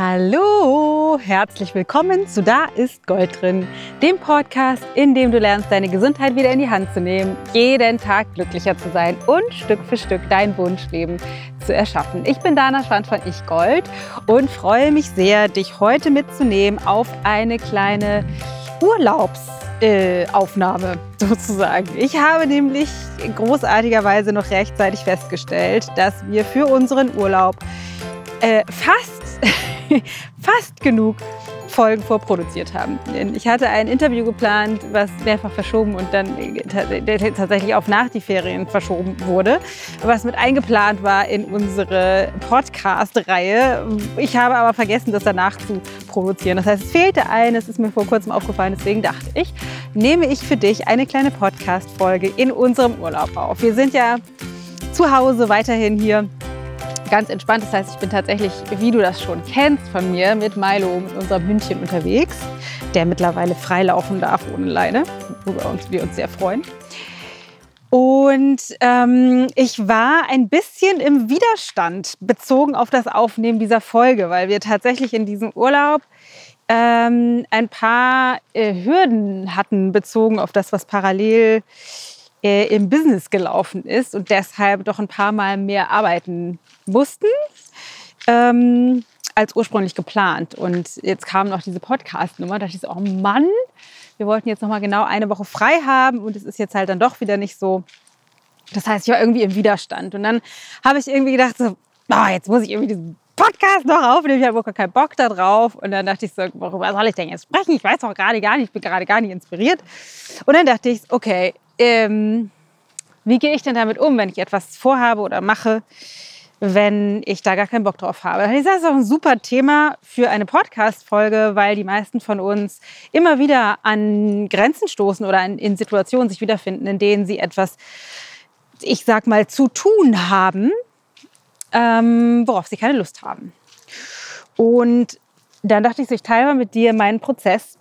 Hallo, herzlich willkommen zu Da ist Gold drin, dem Podcast, in dem du lernst, deine Gesundheit wieder in die Hand zu nehmen, jeden Tag glücklicher zu sein und Stück für Stück dein Wunschleben zu erschaffen. Ich bin Dana Schwand von Ich Gold und freue mich sehr, dich heute mitzunehmen auf eine kleine Urlaubsaufnahme äh, sozusagen. Ich habe nämlich großartigerweise noch rechtzeitig festgestellt, dass wir für unseren Urlaub äh, fast fast genug Folgen vorproduziert haben. Ich hatte ein Interview geplant, was mehrfach verschoben und dann tatsächlich auf nach die Ferien verschoben wurde, was mit eingeplant war in unsere Podcast-Reihe. Ich habe aber vergessen, das danach zu produzieren. Das heißt, es fehlte eines, ist mir vor kurzem aufgefallen. Deswegen dachte ich, nehme ich für dich eine kleine Podcast-Folge in unserem Urlaub auf. Wir sind ja zu Hause weiterhin hier ganz entspannt. Das heißt, ich bin tatsächlich, wie du das schon kennst von mir, mit Milo, mit unserem Hündchen unterwegs, der mittlerweile freilaufen darf ohne Leine, worüber uns, wir uns sehr freuen. Und ähm, ich war ein bisschen im Widerstand bezogen auf das Aufnehmen dieser Folge, weil wir tatsächlich in diesem Urlaub ähm, ein paar äh, Hürden hatten bezogen auf das, was parallel äh, im Business gelaufen ist und deshalb doch ein paar Mal mehr arbeiten mussten. Ähm, als ursprünglich geplant. Und jetzt kam noch diese Podcast-Nummer. Da dachte ich so, oh Mann, wir wollten jetzt noch mal genau eine Woche frei haben und es ist jetzt halt dann doch wieder nicht so. Das heißt, ich war irgendwie im Widerstand. Und dann habe ich irgendwie gedacht, so, oh, jetzt muss ich irgendwie diesen Podcast noch aufnehmen. Ich habe gar keinen Bock da drauf. Und dann dachte ich so, worüber soll ich denn jetzt sprechen? Ich weiß doch gerade gar nicht, ich bin gerade gar nicht inspiriert. Und dann dachte ich, okay, ähm, wie gehe ich denn damit um, wenn ich etwas vorhabe oder mache, wenn ich da gar keinen Bock drauf habe. Das ist auch ein super Thema für eine Podcast-Folge, weil die meisten von uns immer wieder an Grenzen stoßen oder in Situationen sich wiederfinden, in denen sie etwas, ich sag mal, zu tun haben, ähm, worauf sie keine Lust haben. Und dann dachte ich ich teile mal mit dir meinen Prozess,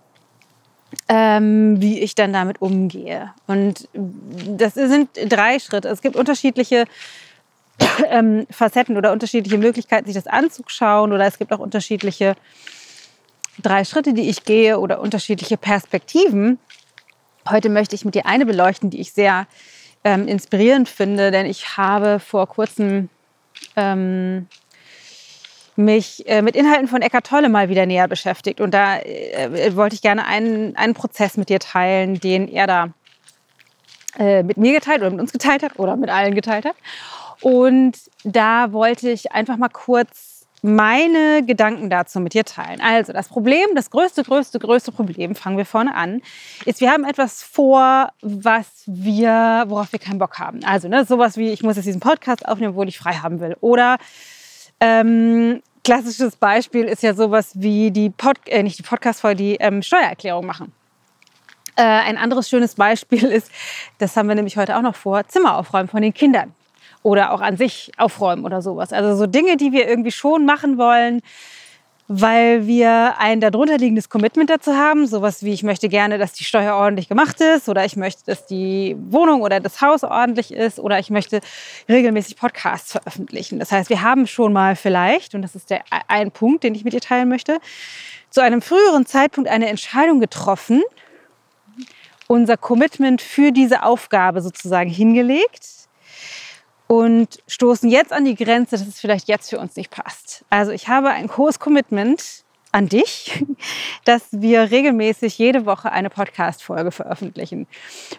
ähm, wie ich dann damit umgehe. Und das sind drei Schritte. Es gibt unterschiedliche ähm, Facetten oder unterschiedliche Möglichkeiten, sich das anzuschauen. Oder es gibt auch unterschiedliche drei Schritte, die ich gehe oder unterschiedliche Perspektiven. Heute möchte ich mit dir eine beleuchten, die ich sehr ähm, inspirierend finde, denn ich habe vor kurzem ähm, mich äh, mit Inhalten von Eckart Tolle mal wieder näher beschäftigt. Und da äh, wollte ich gerne einen, einen Prozess mit dir teilen, den er da äh, mit mir geteilt oder mit uns geteilt hat oder mit allen geteilt hat. Und da wollte ich einfach mal kurz meine Gedanken dazu mit dir teilen. Also das Problem, das größte, größte, größte Problem, fangen wir vorne an, ist, wir haben etwas vor, was wir, worauf wir keinen Bock haben. Also ne, sowas wie, ich muss jetzt diesen Podcast aufnehmen, wo ich frei haben will. Oder ähm, klassisches Beispiel ist ja sowas wie die Pod äh, nicht die Podcast-Folge, die ähm, Steuererklärung machen. Äh, ein anderes schönes Beispiel ist, das haben wir nämlich heute auch noch vor, Zimmer aufräumen von den Kindern oder auch an sich aufräumen oder sowas. Also so Dinge, die wir irgendwie schon machen wollen, weil wir ein darunter liegendes Commitment dazu haben. Sowas wie, ich möchte gerne, dass die Steuer ordentlich gemacht ist oder ich möchte, dass die Wohnung oder das Haus ordentlich ist oder ich möchte regelmäßig Podcasts veröffentlichen. Das heißt, wir haben schon mal vielleicht, und das ist der ein Punkt, den ich mit dir teilen möchte, zu einem früheren Zeitpunkt eine Entscheidung getroffen, unser Commitment für diese Aufgabe sozusagen hingelegt und stoßen jetzt an die Grenze, dass es vielleicht jetzt für uns nicht passt. Also ich habe ein hohes Commitment an dich, dass wir regelmäßig jede Woche eine Podcast-Folge veröffentlichen.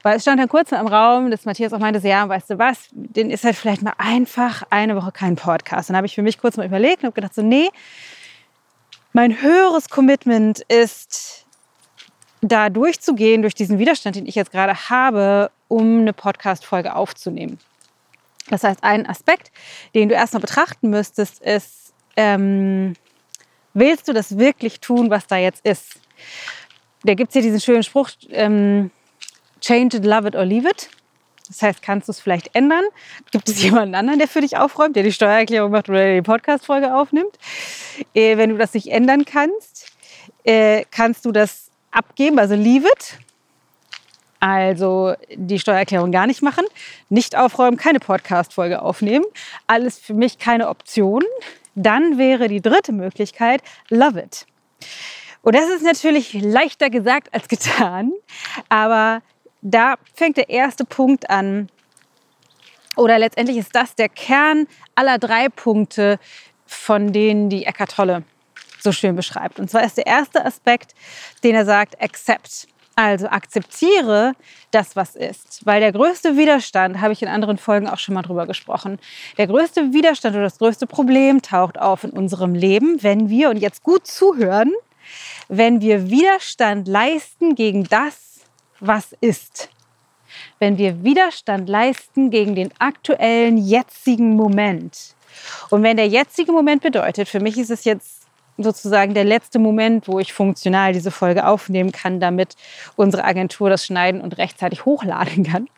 Weil es stand dann kurz im Raum, dass Matthias auch meinte, ja, weißt du was, den ist halt vielleicht mal einfach eine Woche kein Podcast. Dann habe ich für mich kurz mal überlegt und habe gedacht so, nee, mein höheres Commitment ist, da durchzugehen, durch diesen Widerstand, den ich jetzt gerade habe, um eine Podcast-Folge aufzunehmen. Das heißt, ein Aspekt, den du erstmal betrachten müsstest, ist, ähm, willst du das wirklich tun, was da jetzt ist? Da gibt es hier diesen schönen Spruch, ähm, change it, love it or leave it. Das heißt, kannst du es vielleicht ändern? Gibt es jemanden anderen, der für dich aufräumt, der die Steuererklärung macht oder die Podcast-Folge aufnimmt? Äh, wenn du das nicht ändern kannst, äh, kannst du das abgeben, also leave it also die Steuererklärung gar nicht machen, nicht aufräumen, keine Podcast-Folge aufnehmen. Alles für mich keine Option. dann wäre die dritte Möglichkeit Love It. Und das ist natürlich leichter gesagt als getan, aber da fängt der erste Punkt an. Oder letztendlich ist das der Kern aller drei Punkte, von denen die Eckart Tolle so schön beschreibt. Und zwar ist der erste Aspekt, den er sagt, accept. Also akzeptiere das, was ist. Weil der größte Widerstand, habe ich in anderen Folgen auch schon mal drüber gesprochen, der größte Widerstand oder das größte Problem taucht auf in unserem Leben, wenn wir, und jetzt gut zuhören, wenn wir Widerstand leisten gegen das, was ist. Wenn wir Widerstand leisten gegen den aktuellen, jetzigen Moment. Und wenn der jetzige Moment bedeutet, für mich ist es jetzt sozusagen der letzte Moment, wo ich funktional diese Folge aufnehmen kann, damit unsere Agentur das schneiden und rechtzeitig hochladen kann.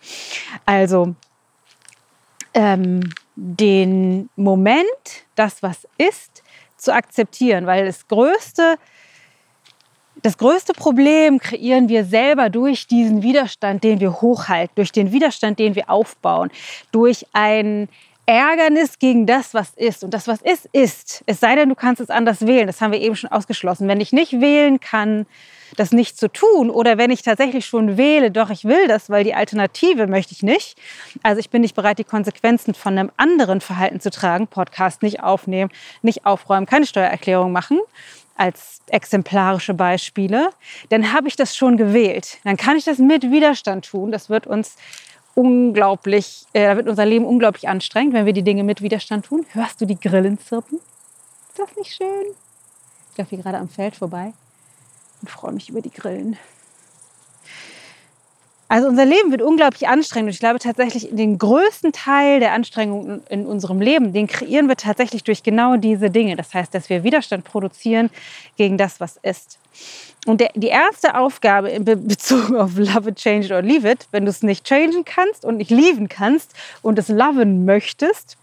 Also ähm, den Moment, das was ist, zu akzeptieren, weil das größte das größte Problem kreieren wir selber durch diesen Widerstand, den wir hochhalten, durch den Widerstand, den wir aufbauen, durch ein Ärgernis gegen das, was ist. Und das, was ist, ist. Es sei denn, du kannst es anders wählen. Das haben wir eben schon ausgeschlossen. Wenn ich nicht wählen kann, das nicht zu tun oder wenn ich tatsächlich schon wähle, doch ich will das, weil die Alternative möchte ich nicht. Also ich bin nicht bereit, die Konsequenzen von einem anderen Verhalten zu tragen. Podcast nicht aufnehmen, nicht aufräumen, keine Steuererklärung machen als exemplarische Beispiele, dann habe ich das schon gewählt. Dann kann ich das mit Widerstand tun. Das wird uns unglaublich, äh, da wird unser Leben unglaublich anstrengend, wenn wir die Dinge mit Widerstand tun. Hörst du die Grillen zirpen? Ist das nicht schön? Ich laufe hier gerade am Feld vorbei und freue mich über die Grillen. Also unser Leben wird unglaublich anstrengend und ich glaube tatsächlich den größten Teil der Anstrengung in unserem Leben, den kreieren wir tatsächlich durch genau diese Dinge. Das heißt, dass wir Widerstand produzieren gegen das, was ist. Und der, die erste Aufgabe in Bezug auf Love it, change it or leave it, wenn du es nicht changen kannst und nicht lieben kannst und es loven möchtest,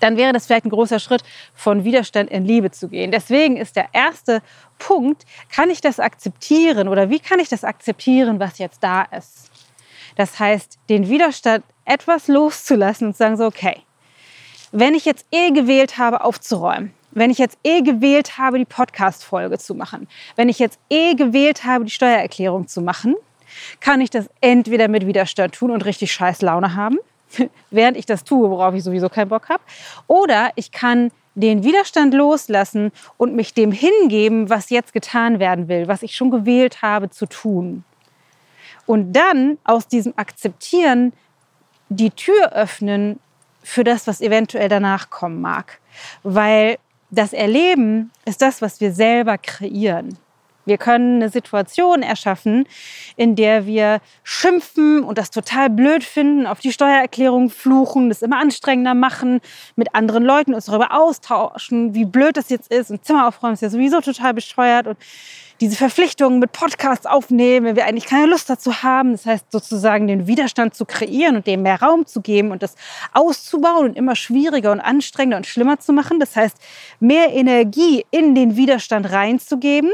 dann wäre das vielleicht ein großer Schritt, von Widerstand in Liebe zu gehen. Deswegen ist der erste Punkt, kann ich das akzeptieren oder wie kann ich das akzeptieren, was jetzt da ist? Das heißt, den Widerstand etwas loszulassen und sagen so, okay, wenn ich jetzt eh gewählt habe, aufzuräumen, wenn ich jetzt eh gewählt habe, die Podcast-Folge zu machen, wenn ich jetzt eh gewählt habe, die Steuererklärung zu machen, kann ich das entweder mit Widerstand tun und richtig scheiß Laune haben, während ich das tue, worauf ich sowieso keinen Bock habe, oder ich kann den Widerstand loslassen und mich dem hingeben, was jetzt getan werden will, was ich schon gewählt habe zu tun. Und dann aus diesem Akzeptieren die Tür öffnen für das, was eventuell danach kommen mag. Weil das Erleben ist das, was wir selber kreieren. Wir können eine Situation erschaffen, in der wir schimpfen und das total blöd finden, auf die Steuererklärung fluchen, das immer anstrengender machen, mit anderen Leuten uns darüber austauschen, wie blöd das jetzt ist. Und Zimmer aufräumen ist ja sowieso total bescheuert. Und diese Verpflichtungen mit Podcasts aufnehmen, wenn wir eigentlich keine Lust dazu haben. Das heißt sozusagen den Widerstand zu kreieren und dem mehr Raum zu geben und das auszubauen und immer schwieriger und anstrengender und schlimmer zu machen. Das heißt, mehr Energie in den Widerstand reinzugeben.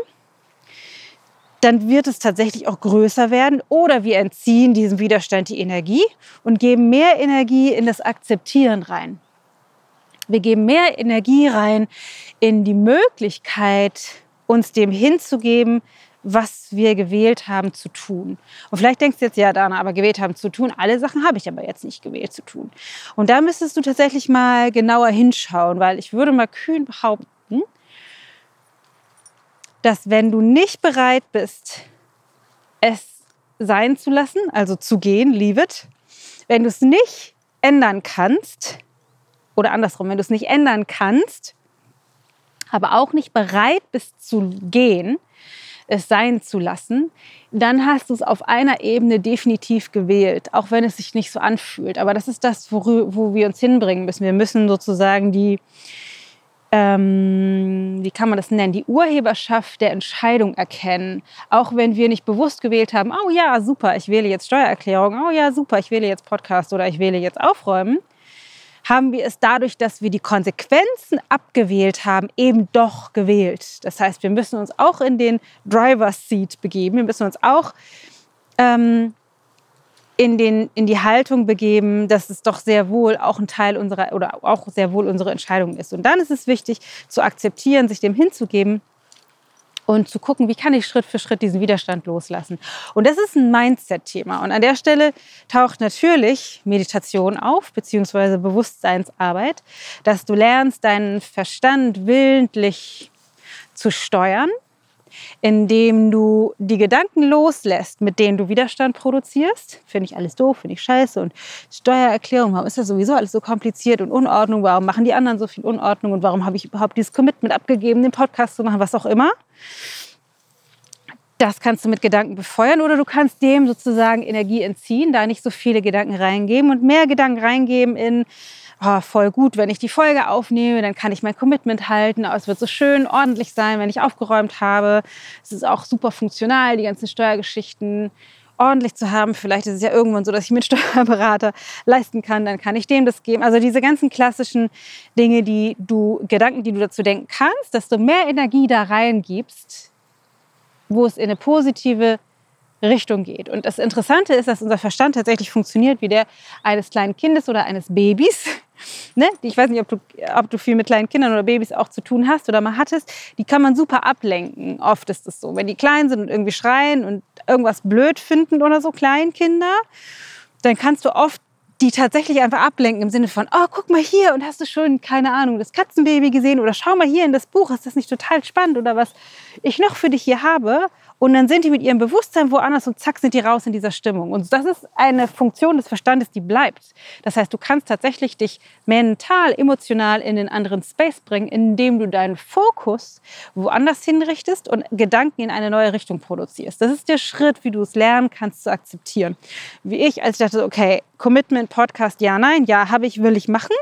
Dann wird es tatsächlich auch größer werden oder wir entziehen diesem Widerstand die Energie und geben mehr Energie in das Akzeptieren rein. Wir geben mehr Energie rein in die Möglichkeit, uns dem hinzugeben, was wir gewählt haben zu tun. Und vielleicht denkst du jetzt, ja, Dana, aber gewählt haben zu tun, alle Sachen habe ich aber jetzt nicht gewählt zu tun. Und da müsstest du tatsächlich mal genauer hinschauen, weil ich würde mal kühn behaupten, dass wenn du nicht bereit bist, es sein zu lassen, also zu gehen, leave it, wenn du es nicht ändern kannst, oder andersrum, wenn du es nicht ändern kannst, aber auch nicht bereit bist zu gehen, es sein zu lassen, dann hast du es auf einer Ebene definitiv gewählt, auch wenn es sich nicht so anfühlt. Aber das ist das, wo, wir uns hinbringen müssen. Wir müssen sozusagen die, ähm, wie kann man das nennen, die Urheberschaft der Entscheidung erkennen. Auch wenn wir nicht bewusst gewählt haben, oh ja, super, ich wähle jetzt Steuererklärung, oh ja, super, ich wähle jetzt Podcast oder ich wähle jetzt Aufräumen haben wir es dadurch, dass wir die Konsequenzen abgewählt haben, eben doch gewählt. Das heißt, wir müssen uns auch in den Driver's Seat begeben. Wir müssen uns auch ähm, in, den, in die Haltung begeben, dass es doch sehr wohl auch ein Teil unserer oder auch sehr wohl unsere Entscheidung ist. Und dann ist es wichtig zu akzeptieren, sich dem hinzugeben und zu gucken, wie kann ich Schritt für Schritt diesen Widerstand loslassen. Und das ist ein Mindset-Thema. Und an der Stelle taucht natürlich Meditation auf, beziehungsweise Bewusstseinsarbeit, dass du lernst, deinen Verstand willentlich zu steuern indem du die Gedanken loslässt, mit denen du Widerstand produzierst. Finde ich alles doof, finde ich scheiße und Steuererklärung, warum ist das sowieso alles so kompliziert und Unordnung, warum machen die anderen so viel Unordnung und warum habe ich überhaupt dieses Commitment abgegeben, den Podcast zu machen, was auch immer. Das kannst du mit Gedanken befeuern oder du kannst dem sozusagen Energie entziehen, da nicht so viele Gedanken reingeben und mehr Gedanken reingeben in oh, voll gut, wenn ich die Folge aufnehme, dann kann ich mein Commitment halten. es wird so schön ordentlich sein, wenn ich aufgeräumt habe. Es ist auch super funktional, die ganzen Steuergeschichten ordentlich zu haben. Vielleicht ist es ja irgendwann so, dass ich mit Steuerberater leisten kann, dann kann ich dem das geben. Also diese ganzen klassischen Dinge, die du, Gedanken, die du dazu denken kannst, dass du mehr Energie da reingibst, wo es in eine positive Richtung geht. Und das Interessante ist, dass unser Verstand tatsächlich funktioniert wie der eines kleinen Kindes oder eines Babys. Ne? Ich weiß nicht, ob du, ob du viel mit kleinen Kindern oder Babys auch zu tun hast oder mal hattest. Die kann man super ablenken. Oft ist es so. Wenn die klein sind und irgendwie schreien und irgendwas blöd finden oder so, Kleinkinder, dann kannst du oft die tatsächlich einfach ablenken im Sinne von, oh, guck mal hier und hast du schon, keine Ahnung, das Katzenbaby gesehen oder schau mal hier in das Buch, ist das nicht total spannend oder was ich noch für dich hier habe? Und dann sind die mit ihrem Bewusstsein woanders und zack sind die raus in dieser Stimmung. Und das ist eine Funktion des Verstandes, die bleibt. Das heißt, du kannst tatsächlich dich mental, emotional in den anderen Space bringen, indem du deinen Fokus woanders hinrichtest und Gedanken in eine neue Richtung produzierst. Das ist der Schritt, wie du es lernen kannst zu akzeptieren. Wie ich, als ich dachte, okay, Commitment, Podcast, ja, nein, ja, habe ich, will ich machen.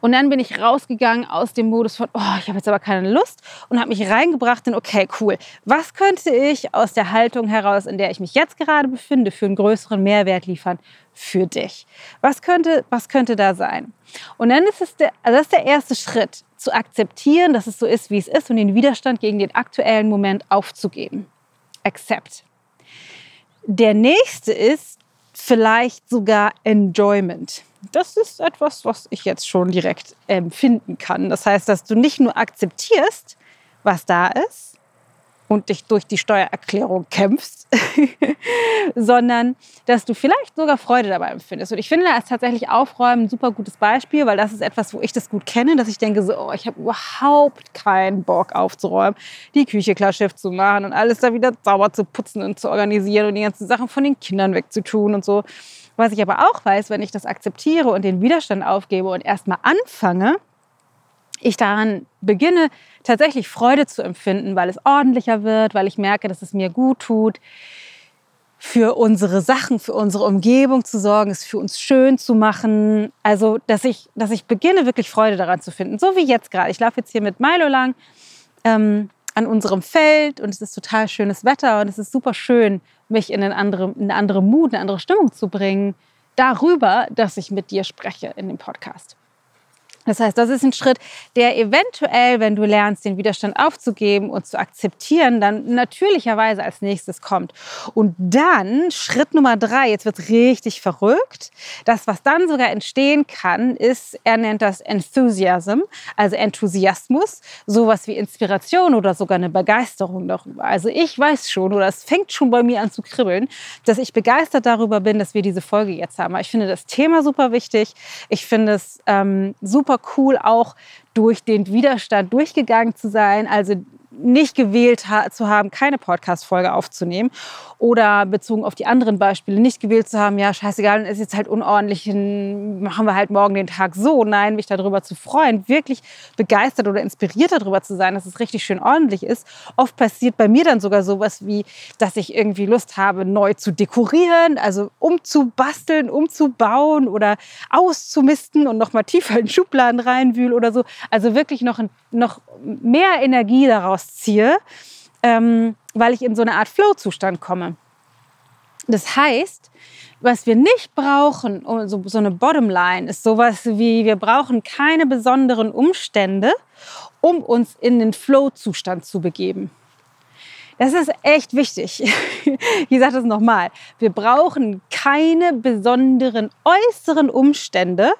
Und dann bin ich rausgegangen aus dem Modus von, oh, ich habe jetzt aber keine Lust und habe mich reingebracht in, okay, cool, was könnte ich aus der Haltung heraus, in der ich mich jetzt gerade befinde, für einen größeren Mehrwert liefern für dich? Was könnte, was könnte da sein? Und dann ist es der, also das ist der erste Schritt, zu akzeptieren, dass es so ist, wie es ist und den Widerstand gegen den aktuellen Moment aufzugeben. Accept. Der nächste ist vielleicht sogar Enjoyment das ist etwas, was ich jetzt schon direkt empfinden kann. Das heißt, dass du nicht nur akzeptierst, was da ist und dich durch die Steuererklärung kämpfst, sondern dass du vielleicht sogar Freude dabei empfindest. Und ich finde, da ist tatsächlich Aufräumen ein super gutes Beispiel, weil das ist etwas, wo ich das gut kenne, dass ich denke so, oh, ich habe überhaupt keinen Bock aufzuräumen, die Küche klar Schiff zu machen und alles da wieder sauber zu putzen und zu organisieren und die ganzen Sachen von den Kindern wegzutun und so. Was ich aber auch weiß, wenn ich das akzeptiere und den Widerstand aufgebe und erstmal anfange, ich daran beginne, tatsächlich Freude zu empfinden, weil es ordentlicher wird, weil ich merke, dass es mir gut tut, für unsere Sachen, für unsere Umgebung zu sorgen, es für uns schön zu machen. Also, dass ich, dass ich beginne, wirklich Freude daran zu finden. So wie jetzt gerade. Ich laufe jetzt hier mit Milo lang ähm, an unserem Feld und es ist total schönes Wetter und es ist super schön, mich in, andere, in eine andere Mut, eine andere Stimmung zu bringen, darüber, dass ich mit dir spreche in dem Podcast. Das heißt, das ist ein Schritt, der eventuell, wenn du lernst, den Widerstand aufzugeben und zu akzeptieren, dann natürlicherweise als nächstes kommt. Und dann Schritt Nummer drei, jetzt wird richtig verrückt. Das, was dann sogar entstehen kann, ist, er nennt das Enthusiasm, also Enthusiasmus, sowas wie Inspiration oder sogar eine Begeisterung darüber. Also ich weiß schon, oder es fängt schon bei mir an zu kribbeln, dass ich begeistert darüber bin, dass wir diese Folge jetzt haben. Ich finde das Thema super wichtig. Ich finde es ähm, super super cool, auch durch den Widerstand durchgegangen zu sein. Also nicht gewählt ha zu haben, keine Podcast-Folge aufzunehmen oder bezogen auf die anderen Beispiele nicht gewählt zu haben, ja, scheißegal, ist jetzt halt unordentlich, machen wir halt morgen den Tag so. Nein, mich darüber zu freuen, wirklich begeistert oder inspiriert darüber zu sein, dass es richtig schön ordentlich ist. Oft passiert bei mir dann sogar sowas wie, dass ich irgendwie Lust habe, neu zu dekorieren, also umzubasteln, umzubauen oder auszumisten und nochmal tiefer in Schubladen reinwühlen oder so. Also wirklich noch, noch mehr Energie daraus ziehe, ähm, weil ich in so eine Art Flow-Zustand komme. Das heißt, was wir nicht brauchen, so, so eine Bottomline, ist sowas wie, wir brauchen keine besonderen Umstände, um uns in den Flow-Zustand zu begeben. Das ist echt wichtig. Ich sage das nochmal. Wir brauchen keine besonderen äußeren Umstände,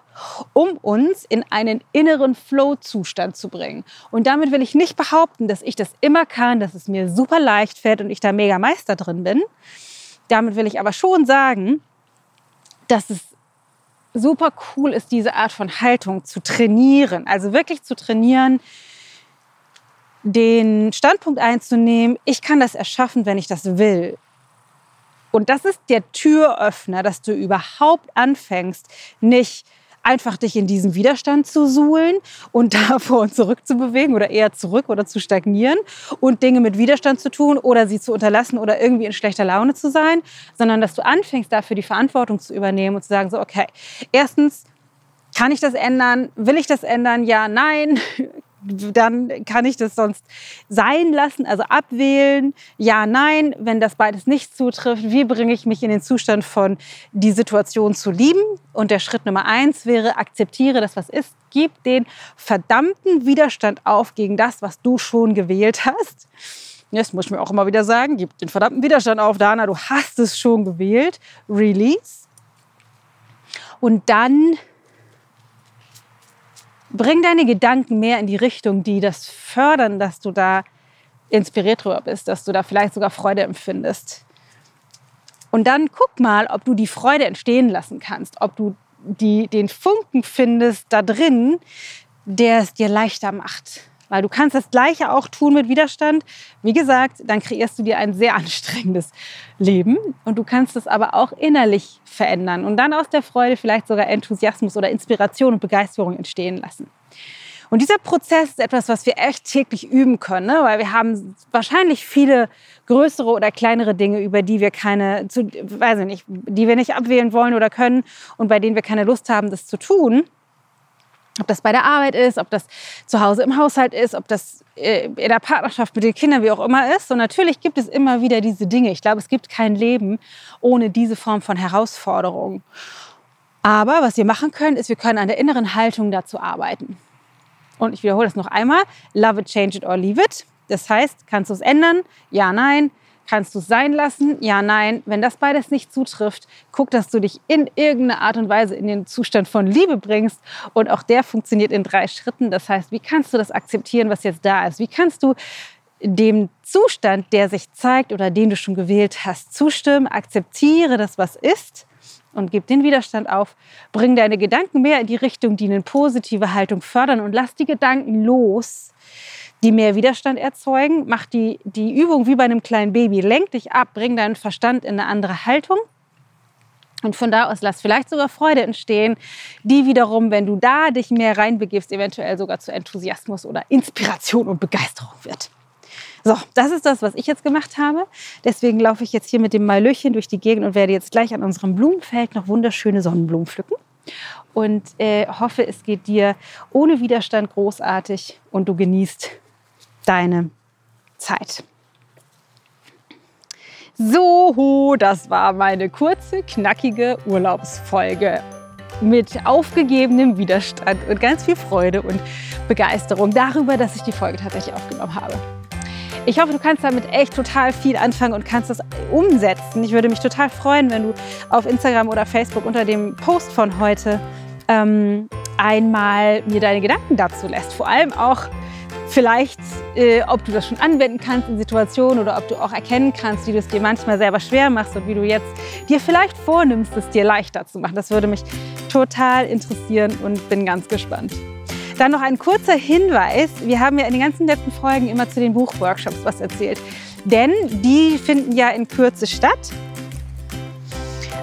um uns in einen inneren Flow-Zustand zu bringen. Und damit will ich nicht behaupten, dass ich das immer kann, dass es mir super leicht fällt und ich da mega Meister drin bin. Damit will ich aber schon sagen, dass es super cool ist, diese Art von Haltung zu trainieren. Also wirklich zu trainieren, den Standpunkt einzunehmen, ich kann das erschaffen, wenn ich das will. Und das ist der Türöffner, dass du überhaupt anfängst, nicht einfach dich in diesem Widerstand zu suhlen und da vor und zurück zu bewegen oder eher zurück oder zu stagnieren und Dinge mit Widerstand zu tun oder sie zu unterlassen oder irgendwie in schlechter Laune zu sein, sondern dass du anfängst, dafür die Verantwortung zu übernehmen und zu sagen, so, okay, erstens, kann ich das ändern? Will ich das ändern? Ja, nein dann kann ich das sonst sein lassen, also abwählen, ja, nein, wenn das beides nicht zutrifft, wie bringe ich mich in den Zustand von die Situation zu lieben? Und der Schritt Nummer eins wäre, akzeptiere das, was ist, gib den verdammten Widerstand auf gegen das, was du schon gewählt hast. Das muss ich mir auch immer wieder sagen, gib den verdammten Widerstand auf, Dana, du hast es schon gewählt. Release. Und dann bring deine Gedanken mehr in die Richtung, die das fördern, dass du da inspiriert drüber bist, dass du da vielleicht sogar Freude empfindest. Und dann guck mal, ob du die Freude entstehen lassen kannst, ob du die, den Funken findest da drin, der es dir leichter macht. Weil du kannst das Gleiche auch tun mit Widerstand. Wie gesagt, dann kreierst du dir ein sehr anstrengendes Leben und du kannst es aber auch innerlich verändern und dann aus der Freude vielleicht sogar Enthusiasmus oder Inspiration und Begeisterung entstehen lassen. Und dieser Prozess ist etwas, was wir echt täglich üben können, ne? weil wir haben wahrscheinlich viele größere oder kleinere Dinge, über die wir keine, zu, weiß ich nicht, die wir nicht abwählen wollen oder können und bei denen wir keine Lust haben, das zu tun. Ob das bei der Arbeit ist, ob das zu Hause im Haushalt ist, ob das äh, in der Partnerschaft mit den Kindern, wie auch immer ist. Und natürlich gibt es immer wieder diese Dinge. Ich glaube, es gibt kein Leben ohne diese Form von Herausforderung. Aber was wir machen können, ist, wir können an der inneren Haltung dazu arbeiten. Und ich wiederhole das noch einmal. Love it, change it or leave it. Das heißt, kannst du es ändern? Ja, nein. Kannst du es sein lassen? Ja, nein. Wenn das beides nicht zutrifft, guck, dass du dich in irgendeiner Art und Weise in den Zustand von Liebe bringst. Und auch der funktioniert in drei Schritten. Das heißt, wie kannst du das akzeptieren, was jetzt da ist? Wie kannst du dem Zustand, der sich zeigt oder den du schon gewählt hast, zustimmen? Akzeptiere das, was ist und gib den Widerstand auf. Bring deine Gedanken mehr in die Richtung, die eine positive Haltung fördern und lass die Gedanken los, die mehr Widerstand erzeugen. Mach die, die Übung wie bei einem kleinen Baby. Lenk dich ab, bring deinen Verstand in eine andere Haltung. Und von da aus lass vielleicht sogar Freude entstehen, die wiederum, wenn du da dich mehr reinbegibst, eventuell sogar zu Enthusiasmus oder Inspiration und Begeisterung wird. So, das ist das, was ich jetzt gemacht habe. Deswegen laufe ich jetzt hier mit dem Malöchen durch die Gegend und werde jetzt gleich an unserem Blumenfeld noch wunderschöne Sonnenblumen pflücken und äh, hoffe, es geht dir ohne Widerstand großartig und du genießt deine Zeit. So, das war meine kurze, knackige Urlaubsfolge mit aufgegebenem Widerstand und ganz viel Freude und Begeisterung darüber, dass ich die Folge tatsächlich aufgenommen habe. Ich hoffe, du kannst damit echt total viel anfangen und kannst das umsetzen. Ich würde mich total freuen, wenn du auf Instagram oder Facebook unter dem Post von heute ähm, einmal mir deine Gedanken dazu lässt. Vor allem auch vielleicht, äh, ob du das schon anwenden kannst in Situationen oder ob du auch erkennen kannst, wie du es dir manchmal selber schwer machst und wie du jetzt dir vielleicht vornimmst, es dir leichter zu machen. Das würde mich total interessieren und bin ganz gespannt. Dann noch ein kurzer Hinweis. Wir haben ja in den ganzen letzten Folgen immer zu den Buchworkshops was erzählt. Denn die finden ja in Kürze statt.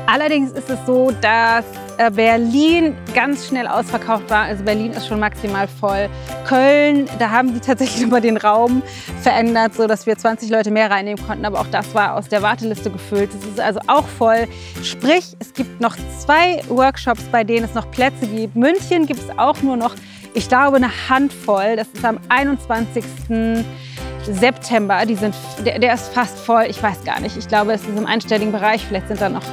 Allerdings ist es so, dass Berlin ganz schnell ausverkauft war. Also Berlin ist schon maximal voll. Köln, da haben die tatsächlich nochmal den Raum verändert, sodass wir 20 Leute mehr reinnehmen konnten. Aber auch das war aus der Warteliste gefüllt. Es ist also auch voll. Sprich, es gibt noch zwei Workshops, bei denen es noch Plätze gibt. München gibt es auch nur noch, ich glaube, eine Handvoll. Das ist am 21. September. Die sind, der, der ist fast voll. Ich weiß gar nicht. Ich glaube, es ist im einstelligen Bereich. Vielleicht sind da noch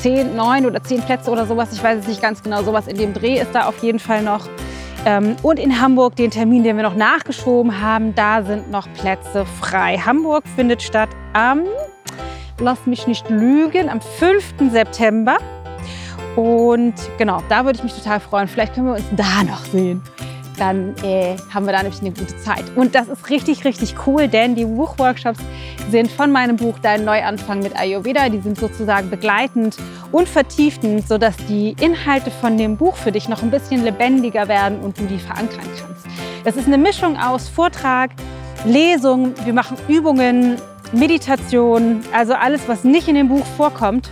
zehn, neun oder zehn Plätze oder sowas. Ich weiß es nicht ganz genau. Sowas in dem Dreh ist da auf jeden Fall noch. Ähm, und in Hamburg den Termin, den wir noch nachgeschoben haben, da sind noch Plätze frei. Hamburg findet statt am, lass mich nicht lügen, am 5. September. Und genau, da würde ich mich total freuen. Vielleicht können wir uns da noch sehen dann äh, haben wir da nämlich eine gute Zeit. Und das ist richtig, richtig cool, denn die Buchworkshops sind von meinem Buch Dein Neuanfang mit Ayurveda. Die sind sozusagen begleitend und vertiefend, sodass die Inhalte von dem Buch für dich noch ein bisschen lebendiger werden und du die verankern kannst. Das ist eine Mischung aus Vortrag, Lesung, wir machen Übungen, Meditation, also alles, was nicht in dem Buch vorkommt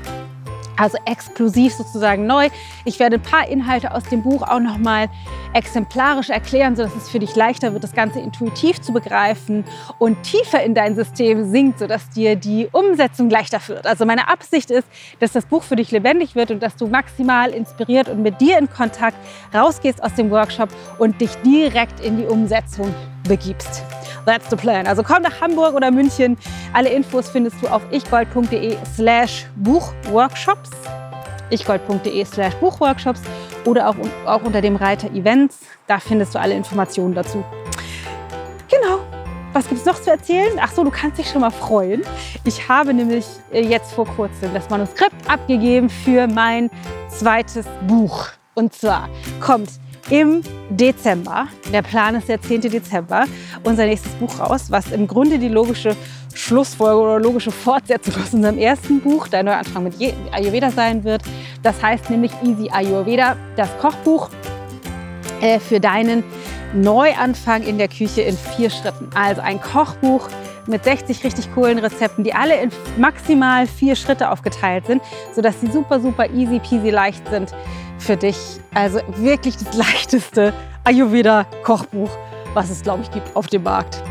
also exklusiv sozusagen neu. Ich werde ein paar Inhalte aus dem Buch auch noch mal exemplarisch erklären, sodass es für dich leichter wird, das Ganze intuitiv zu begreifen und tiefer in dein System sinkt, sodass dir die Umsetzung leichter wird. Also meine Absicht ist, dass das Buch für dich lebendig wird und dass du maximal inspiriert und mit dir in Kontakt rausgehst aus dem Workshop und dich direkt in die Umsetzung begibst. That's the plan. Also komm nach Hamburg oder München. Alle Infos findest du auf ichgold.de slash Buchworkshops. ichgold.de slash Buchworkshops oder auch, auch unter dem Reiter Events. Da findest du alle Informationen dazu. Genau. Was gibt es noch zu erzählen? Ach so, du kannst dich schon mal freuen. Ich habe nämlich äh, jetzt vor kurzem das Manuskript abgegeben für mein zweites Buch. Und zwar kommt im Dezember, der Plan ist der 10. Dezember, unser nächstes Buch raus, was im Grunde die logische Schlussfolge oder logische Fortsetzung aus unserem ersten Buch, der Neuanfang mit Ayurveda sein wird. Das heißt nämlich Easy Ayurveda, das Kochbuch äh, für deinen Neuanfang in der Küche in vier Schritten. Also ein Kochbuch mit 60 richtig coolen Rezepten, die alle in maximal vier Schritte aufgeteilt sind, sodass sie super, super easy peasy leicht sind für dich. Also wirklich das leichteste Ayurveda-Kochbuch, was es, glaube ich, gibt auf dem Markt.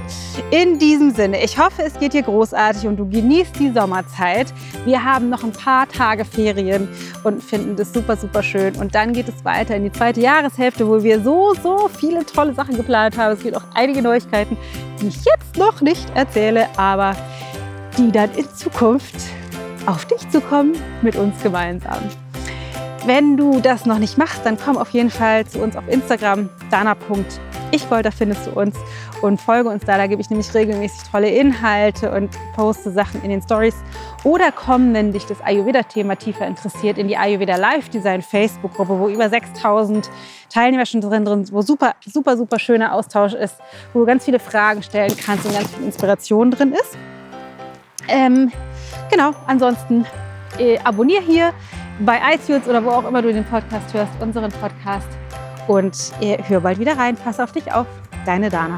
In diesem Sinne, ich hoffe, es geht dir großartig und du genießt die Sommerzeit. Wir haben noch ein paar Tage Ferien und finden das super, super schön. Und dann geht es weiter in die zweite Jahreshälfte, wo wir so, so viele tolle Sachen geplant haben. Es gibt auch einige Neuigkeiten, die ich jetzt noch nicht erzähle, aber die dann in Zukunft auf dich zukommen mit uns gemeinsam. Wenn du das noch nicht machst, dann komm auf jeden Fall zu uns auf Instagram, dana.ichgold, da findest du uns und folge uns da. Da gebe ich nämlich regelmäßig tolle Inhalte und poste Sachen in den Stories. Oder komm, wenn dich das Ayurveda-Thema tiefer interessiert, in die Ayurveda Live Design Facebook-Gruppe, wo über 6000 Teilnehmer schon drin sind, wo super, super, super schöner Austausch ist, wo du ganz viele Fragen stellen kannst und ganz viel Inspiration drin ist. Ähm, genau, ansonsten äh, abonniere hier bei iTunes oder wo auch immer du den Podcast hörst, unseren Podcast. Und hör bald wieder rein. Pass auf dich auf. Deine Dana.